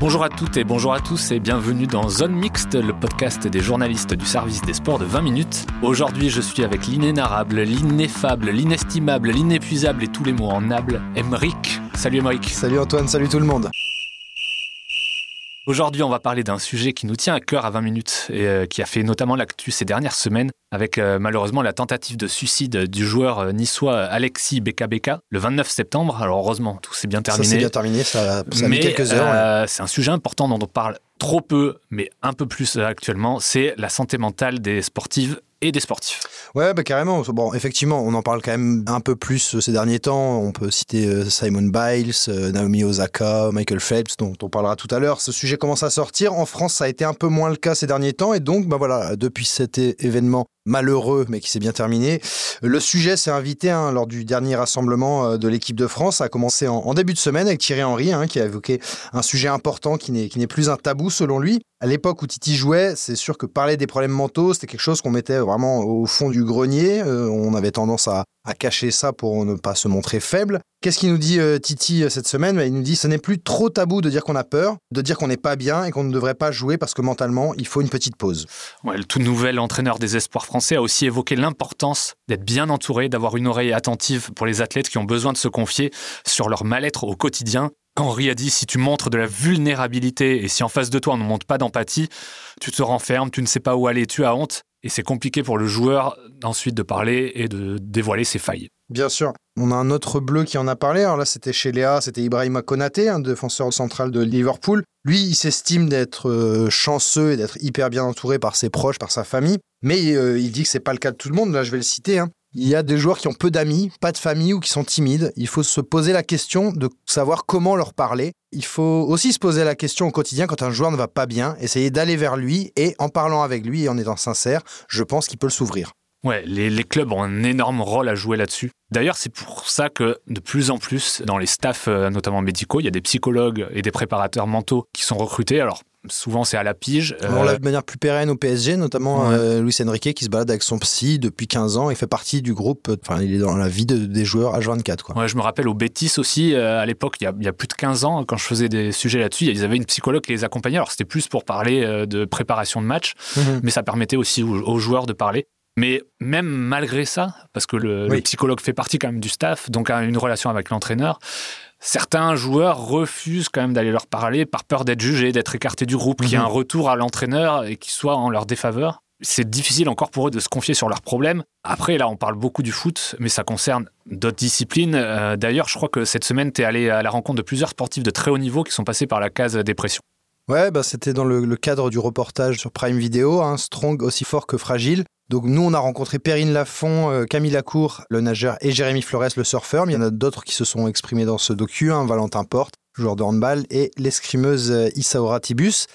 Bonjour à toutes et bonjour à tous et bienvenue dans Zone Mixte, le podcast des journalistes du service des sports de 20 minutes. Aujourd'hui, je suis avec l'inénarrable, l'ineffable, l'inestimable, l'inépuisable et tous les mots en able, Emric. Salut Emric. Salut Antoine, salut tout le monde. Aujourd'hui, on va parler d'un sujet qui nous tient à cœur à 20 minutes et euh, qui a fait notamment l'actu ces dernières semaines avec euh, malheureusement la tentative de suicide du joueur euh, niçois Alexis Beka le 29 septembre. Alors heureusement, tout s'est bien terminé. Ça s'est bien terminé, ça, ça a mis quelques heures. ouais. c'est un sujet important dont on parle trop peu, mais un peu plus actuellement, c'est la santé mentale des sportives et des sportifs. Ouais, bah carrément. Bon, effectivement, on en parle quand même un peu plus euh, ces derniers temps. On peut citer euh, Simon Biles, euh, Naomi Osaka, Michael Phelps, dont on parlera tout à l'heure. Ce sujet commence à sortir. En France, ça a été un peu moins le cas ces derniers temps. Et donc, bah voilà, depuis cet événement malheureux, mais qui s'est bien terminé, le sujet s'est invité hein, lors du dernier rassemblement de l'équipe de France. Ça a commencé en, début de semaine avec Thierry Henry, hein, qui a évoqué un sujet important qui n'est plus un tabou selon lui. À l'époque où Titi jouait, c'est sûr que parler des problèmes mentaux, c'était quelque chose qu'on mettait vraiment au fond du grenier. Euh, on avait tendance à, à cacher ça pour ne pas se montrer faible. Qu'est-ce qu'il nous dit euh, Titi euh, cette semaine? Bah, Il nous dit ce n'est plus trop tabou de dire qu'on a peur, de dire qu'on n'est pas bien et qu'on ne devrait pas jouer parce que mentalement, il faut une petite pause. Le tout nouvel entraîneur des espoirs français a aussi évoqué l'importance d'être bien entouré, d'avoir une oreille attentive pour les athlètes qui ont besoin de se confier sur leur mal-être au quotidien. Henri a dit si tu montres de la vulnérabilité et si en face de toi on ne montre pas d'empathie, tu te renfermes, tu ne sais pas où aller, tu as honte. Et c'est compliqué pour le joueur ensuite de parler et de dévoiler ses failles. Bien sûr. On a un autre bleu qui en a parlé. Alors là, c'était chez Léa, c'était Ibrahima Konaté, un défenseur central de Liverpool. Lui, il s'estime d'être euh, chanceux et d'être hyper bien entouré par ses proches, par sa famille. Mais euh, il dit que c'est pas le cas de tout le monde. Là, je vais le citer. hein. Il y a des joueurs qui ont peu d'amis, pas de famille ou qui sont timides. Il faut se poser la question de savoir comment leur parler. Il faut aussi se poser la question au quotidien quand un joueur ne va pas bien, essayer d'aller vers lui et en parlant avec lui et en étant sincère, je pense qu'il peut s'ouvrir. Ouais, les, clubs ont un énorme rôle à jouer là-dessus. D'ailleurs, c'est pour ça que de plus en plus, dans les staffs, euh, notamment médicaux, il y a des psychologues et des préparateurs mentaux qui sont recrutés. Souvent, c'est à la pige. Euh, On l'a de manière plus pérenne au PSG, notamment Ouais. euh, Luis Enrique qui se balade avec son psy depuis 15 ans et fait partie du groupe. euh, Enfin, il est dans la vie de- des joueurs H24. Quoi. Ouais, je me rappelle au Bétis aussi, euh, à l'époque, il, y a- il y a plus de 15 ans, quand je faisais des sujets là-dessus, ils avaient une psychologue qui les accompagnait. Alors, c'était plus pour parler euh, de préparation de match, mais ça permettait aussi aux, aux joueurs de parler. Mais même malgré ça, parce que le, le psychologue fait partie quand même du staff, donc a une relation avec l'entraîneur, certains joueurs refusent quand même d'aller leur parler par peur d'être jugés, d'être écartés du groupe, qu'il y ait Mhm. un retour à l'entraîneur et qu'il soit en leur défaveur. C'est difficile encore pour eux de se confier sur leurs problèmes. Après, là, on parle beaucoup du foot, mais ça concerne d'autres disciplines. Euh, D'ailleurs, je crois que cette semaine, tu es allé à la rencontre de plusieurs sportifs de très haut niveau qui sont passés par la case dépression. Ouais, bah, c'était dans le, le cadre du reportage sur Prime Video, hein, Strong aussi fort que fragile. Donc nous, on a rencontré Perrine Lafont, euh, Camille Lacour, le nageur, et Jérémy Flores, le surfeur. Mais il y en a d'autres qui se sont exprimés dans ce docu, hein, Valentin Porte, joueur de handball, et l'escrimeuse euh, Issaora Tibus.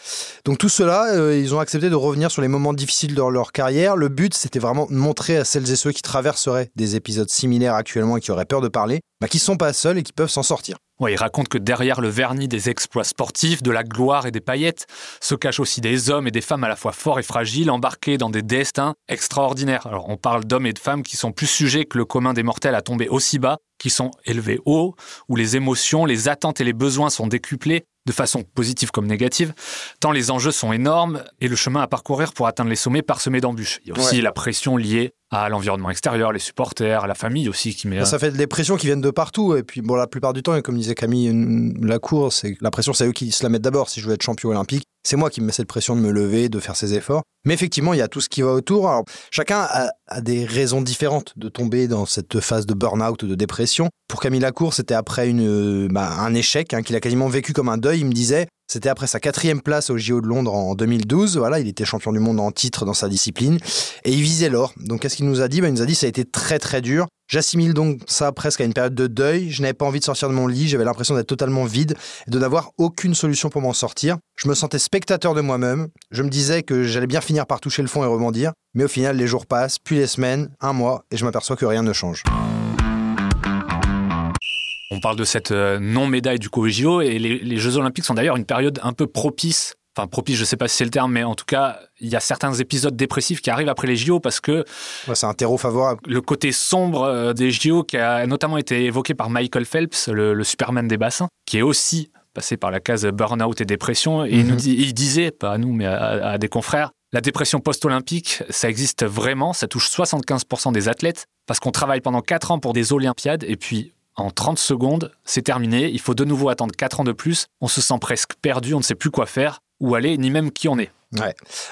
Donc tout cela, euh, ils ont accepté de revenir sur les moments difficiles de leur carrière. Le but, c'était vraiment de montrer à celles et ceux qui traverseraient des épisodes similaires actuellement et qui auraient peur de parler, bah, qu'ils sont pas seuls et qui peuvent s'en sortir. Ouais, il raconte que derrière le vernis des exploits sportifs, de la gloire et des paillettes, se cachent aussi des hommes et des femmes à la fois forts et fragiles, embarqués dans des destins extraordinaires. Alors, on parle d'hommes et de femmes qui sont plus sujets que le commun des mortels à tomber aussi bas, qui sont élevés haut, où les émotions, les attentes et les besoins sont décuplés, de façon positive comme négative, tant les enjeux sont énormes et le chemin à parcourir pour atteindre les sommets parsemé d'embûches. Il y a aussi Ouais. la pression liée à l'environnement extérieur, les supporters, la famille aussi qui met... Ça fait des pressions qui viennent de partout. Et puis, bon, la plupart du temps, comme disait Camille une- Lacour, c'est la pression, c'est eux qui se la mettent d'abord. Si je veux être champion olympique, c'est moi qui me mets cette pression de me lever, de faire ces efforts. Mais effectivement, il y a tout ce qui va autour. Alors, chacun a, des raisons différentes de tomber dans cette phase de burn-out ou de dépression. Pour Camille Lacour, c'était après euh, bah, un échec hein, qu'il a quasiment vécu comme un deuil. Il me disait, c'était après sa quatrième place au JO de Londres en 2012. Voilà, il était champion du monde en titre dans sa discipline et il visait l'or. Donc, qu'est-ce qu'il nous a dit? Bah, Il nous a dit ça a été très très dur. J'assimile donc ça presque à une période de deuil. Je n'avais pas envie de sortir de mon lit. J'avais l'impression d'être totalement vide et de n'avoir aucune solution pour m'en sortir. Je me sentais spectateur de moi-même. Je me disais que j'allais bien finir par toucher le fond et rebondir. Mais au final, les jours passent, puis les semaines, un mois, et je m'aperçois que rien ne change. On parle de cette euh, non-médaille du coup aux JO et les, les Jeux Olympiques sont d'ailleurs une période un peu propice. Enfin, propice, je ne sais pas si c'est le terme, mais en tout cas, il y a certains épisodes dépressifs qui arrivent après les JO parce que Ouais, c'est un terreau favorable. le côté sombre euh, des JO qui a notamment été évoqué par Michael Phelps, le, le Superman des bassins, qui est aussi passé par la case burn-out et dépression, et il, nous Mhm. dit- il disait, pas à nous, mais à, à des confrères, la dépression post-olympique, ça existe vraiment, ça touche 75% des athlètes, parce qu'on travaille pendant 4 ans pour des Olympiades, et puis en 30 secondes, c'est terminé, il faut de nouveau attendre 4 ans de plus, on se sent presque perdu, on ne sait plus quoi faire, où aller, ni même qui on est.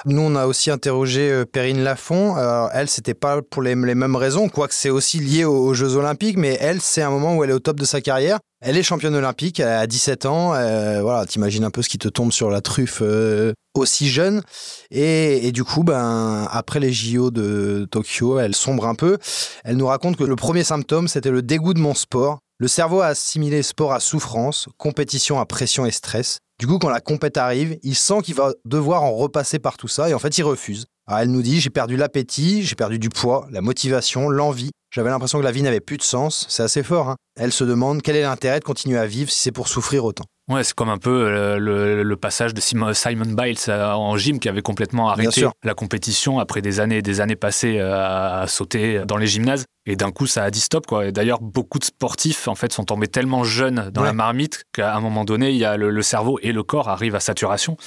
Nous, on a aussi interrogé euh, Perrine Lafont. Alors, elle, c'était pas pour les, mêmes raisons, quoique c'est aussi lié aux, Jeux Olympiques, mais elle, c'est un moment où elle est au top de sa carrière. Elle est championne olympique, a 17 ans. euh, voilà, t'imagines un peu ce qui te tombe sur la truffe euh, aussi jeune. Et, et du coup, ben, après les JO de Tokyo, elle sombre un peu. Elle nous raconte que le premier symptôme, c'était le dégoût de mon sport. Le cerveau a assimilé sport à souffrance, compétition à pression et stress. Du coup, quand la compète arrive, il sent qu'il va devoir en repasser par tout ça et en fait, il refuse. Elle nous dit J'ai perdu l'appétit, j'ai perdu du poids, la motivation, l'envie. J'avais l'impression que la vie n'avait plus de sens. C'est assez fort. hein. Elle se demande quel est l'intérêt de continuer à vivre si c'est pour souffrir autant? Ouais, c'est comme un peu euh, le, le passage de Simon, Simon Biles euh, en gym qui avait complètement arrêté la compétition après des années et des années passées euh, à, à sauter dans les gymnases. Et d'un coup, ça a dit stop. Quoi. Et d'ailleurs, beaucoup de sportifs en fait, sont tombés tellement jeunes dans Ouais. la marmite qu'à un moment donné, il y a le, le cerveau et le corps arrivent à saturation.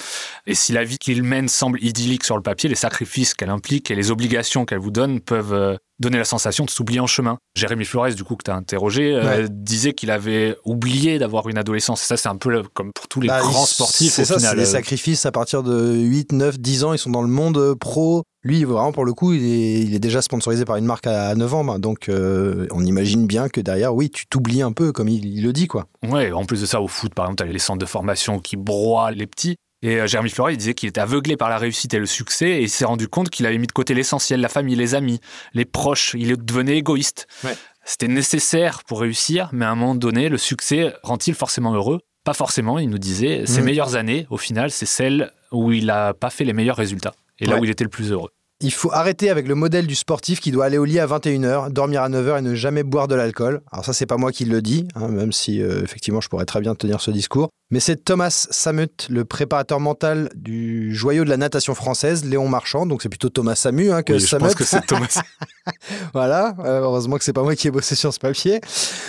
Et si la vie qu'ils mènent semble idyllique sur le papier, les sacrifices qu'elle implique et les obligations qu'elle vous donne peuvent euh, donner la sensation de s'oublier en chemin. Jérémy Flores, du coup, que tu as interrogé, euh, disait qu'il avait oublié d'avoir une adolescence. Ça, c'est un peu comme pour tous les Bah, grands sportifs C'est ça, c'est des euh, sacrifices à partir de 8, 9, 10 ans. Ils sont dans le monde euh, pro. Lui, vraiment, pour le coup, il est, il est déjà sponsorisé par une marque à 9 ans. bah, Donc, euh, on imagine bien que derrière, oui, tu t'oublies un peu, comme il, il le dit, quoi. Ouais, en plus de ça, au foot, par exemple, tu as les centres de formation qui broient les petits. Et euh, Jérémy Fleury, il disait qu'il était aveuglé par la réussite et le succès, et il s'est rendu compte qu'il avait mis de côté l'essentiel, la famille, les amis, les proches. Il devenait égoïste. Ouais. C'était nécessaire pour réussir, mais à un moment donné, le succès rend-il forcément heureux? Pas forcément, il nous disait. Ses Mhm. meilleures années, au final, c'est celles où il n'a pas fait les meilleurs résultats, et là Ouais. où il était le plus heureux. Il faut arrêter avec le modèle du sportif qui doit aller au lit à 21h, dormir à 9h et ne jamais boire de l'alcool. Alors ça, c'est pas moi qui le dis, hein, même si euh, effectivement je pourrais très bien tenir ce discours. Mais c'est Thomas Samut, le préparateur mental du joyau de la natation française, Léon Marchand. Donc c'est plutôt Thomas Samu hein, que Oui, je Samut. pense que c'est Thomas. Voilà, euh, heureusement que c'est pas moi qui ai bossé sur ce papier.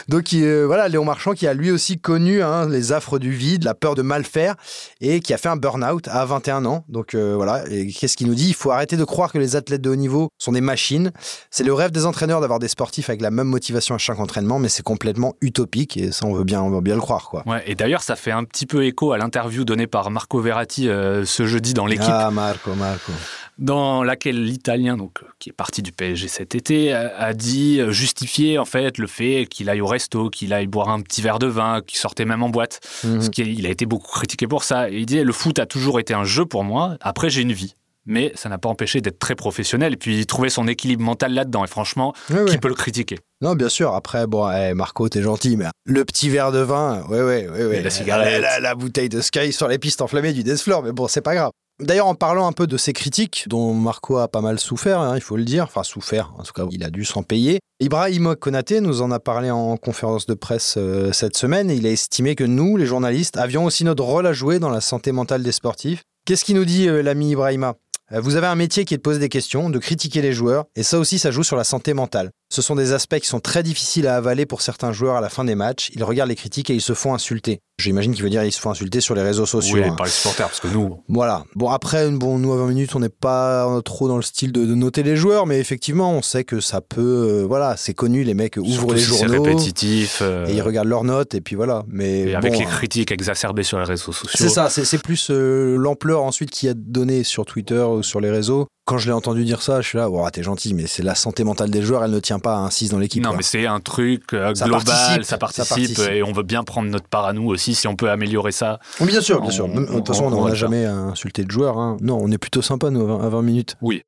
Donc euh, voilà, Léon Marchand qui a lui aussi connu hein, les affres du vide, la peur de mal faire et qui a fait un burn-out à 21 ans. Donc voilà, et qu'est-ce qu'il nous dit? Il faut arrêter de croire que les athlètes de haut niveau sont des machines. C'est le rêve des entraîneurs d'avoir des sportifs avec la même motivation à chaque entraînement, mais c'est complètement utopique et ça on veut bien, on veut bien le croire quoi. Ouais, et d'ailleurs, ça fait un petit peu écho à l'interview donnée par Marco Verratti euh, ce jeudi dans l'équipe. Ah Marco, Marco. dans laquelle l'Italien, donc euh, qui est parti du PSG cet été, a, a dit euh, justifier en fait le fait qu'il aille au resto, qu'il aille boire un petit verre de vin, qu'il sortait même en boîte. Mhm. Ce qui est- il a été beaucoup critiqué pour ça. Et il disait le foot a toujours été un jeu pour moi. Après j'ai une vie. Mais ça n'a pas empêché d'être très professionnel et puis trouver son équilibre mental là-dedans. Et franchement, Ouais, qui peut le critiquer? Non, bien sûr. Après, bon, eh, Marco, t'es gentil, mais le petit verre de vin, ouais, ouais, ouais, ouais. Et la cigarette. La, la bouteille de Sky sur les pistes enflammées du Death Floor, mais bon, c'est pas grave. D'ailleurs, en parlant un peu de ces critiques, dont Marco a pas mal souffert, hein, il faut le dire, enfin souffert, en tout cas, il a dû s'en payer. Ibrahim Konaté nous en a parlé en conférence de presse euh, cette semaine, et il a estimé que nous, les journalistes, avions aussi notre rôle à jouer dans la santé mentale des sportifs. Qu'est-ce qu'il nous dit, euh, l'ami Ibrahima? Vous avez un métier qui est de poser des questions, de critiquer les joueurs, et ça aussi, ça joue sur la santé mentale. Ce sont des aspects qui sont très difficiles à avaler pour certains joueurs à la fin des matchs. Ils regardent les critiques et ils se font insulter. J'imagine qu'il veut dire ils se font insulter sur les réseaux sociaux. Oui, hein. par les supporters, parce que nous, Voilà. Bon, après, bon, nous, à 20 minutes, on n'est pas trop dans le style de, de noter les joueurs, mais effectivement, on sait que ça peut. euh, voilà, c'est connu, les mecs ouvrent surtout les si c'est journaux répétitif. euh, et ils regardent leurs notes, et puis voilà. Mais et avec les hein. critiques exacerbées sur les réseaux sociaux. C'est ça, c'est plus euh, l'ampleur ensuite qu'il y a donné sur Twitter ou sur les réseaux. Quand je l'ai entendu dire ça, je suis là, oh, t'es gentil, mais c'est la santé mentale des joueurs, elle ne tient pas à un 6 dans l'équipe. Non, quoi. mais c'est un truc euh, Ça global, participe, ça ça participe, et on veut bien prendre notre part à nous aussi. Si on peut améliorer ça, Oui, Bien sûr, bien On- sûr. De toute on- façon, on n'a jamais insulté de joueur. hein. Non, on est plutôt sympa, nous, à 20, à 20 minutes. oui.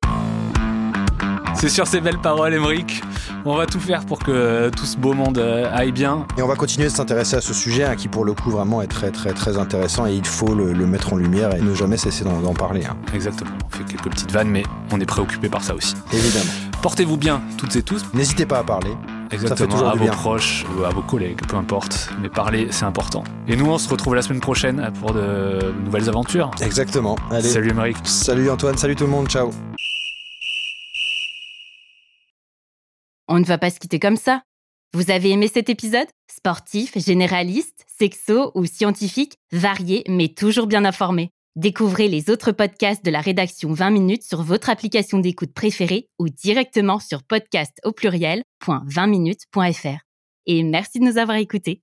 C'est sur ces belles paroles, Émeric. On va tout faire pour que tout ce beau monde euh, aille bien. Et on va continuer de s'intéresser à ce sujet hein, qui, pour le coup, vraiment est très, très, très intéressant et il faut le, le mettre en lumière et ne jamais cesser d'en d'en parler. hein. Exactement. On fait quelques petites vannes, mais on est préoccupé par ça aussi. Évidemment. Portez-vous bien, toutes et tous. N'hésitez pas à parler. Exactement, toujours à vos bien. proches ou à vos collègues, peu importe. Mais parler, c'est important. Et nous, on se retrouve la semaine prochaine pour de nouvelles aventures. Exactement. Allez. Salut, Émeric. Salut Antoine, salut tout le monde, ciao. On ne va pas se quitter comme ça. Vous avez aimé cet épisode? Sportif, généraliste, sexo ou scientifique, varié mais toujours bien informé. Découvrez les autres podcasts de la rédaction 20 minutes sur votre application d'écoute préférée ou directement sur podcast au pluriel.20minutes.fr. Et merci de nous avoir écoutés.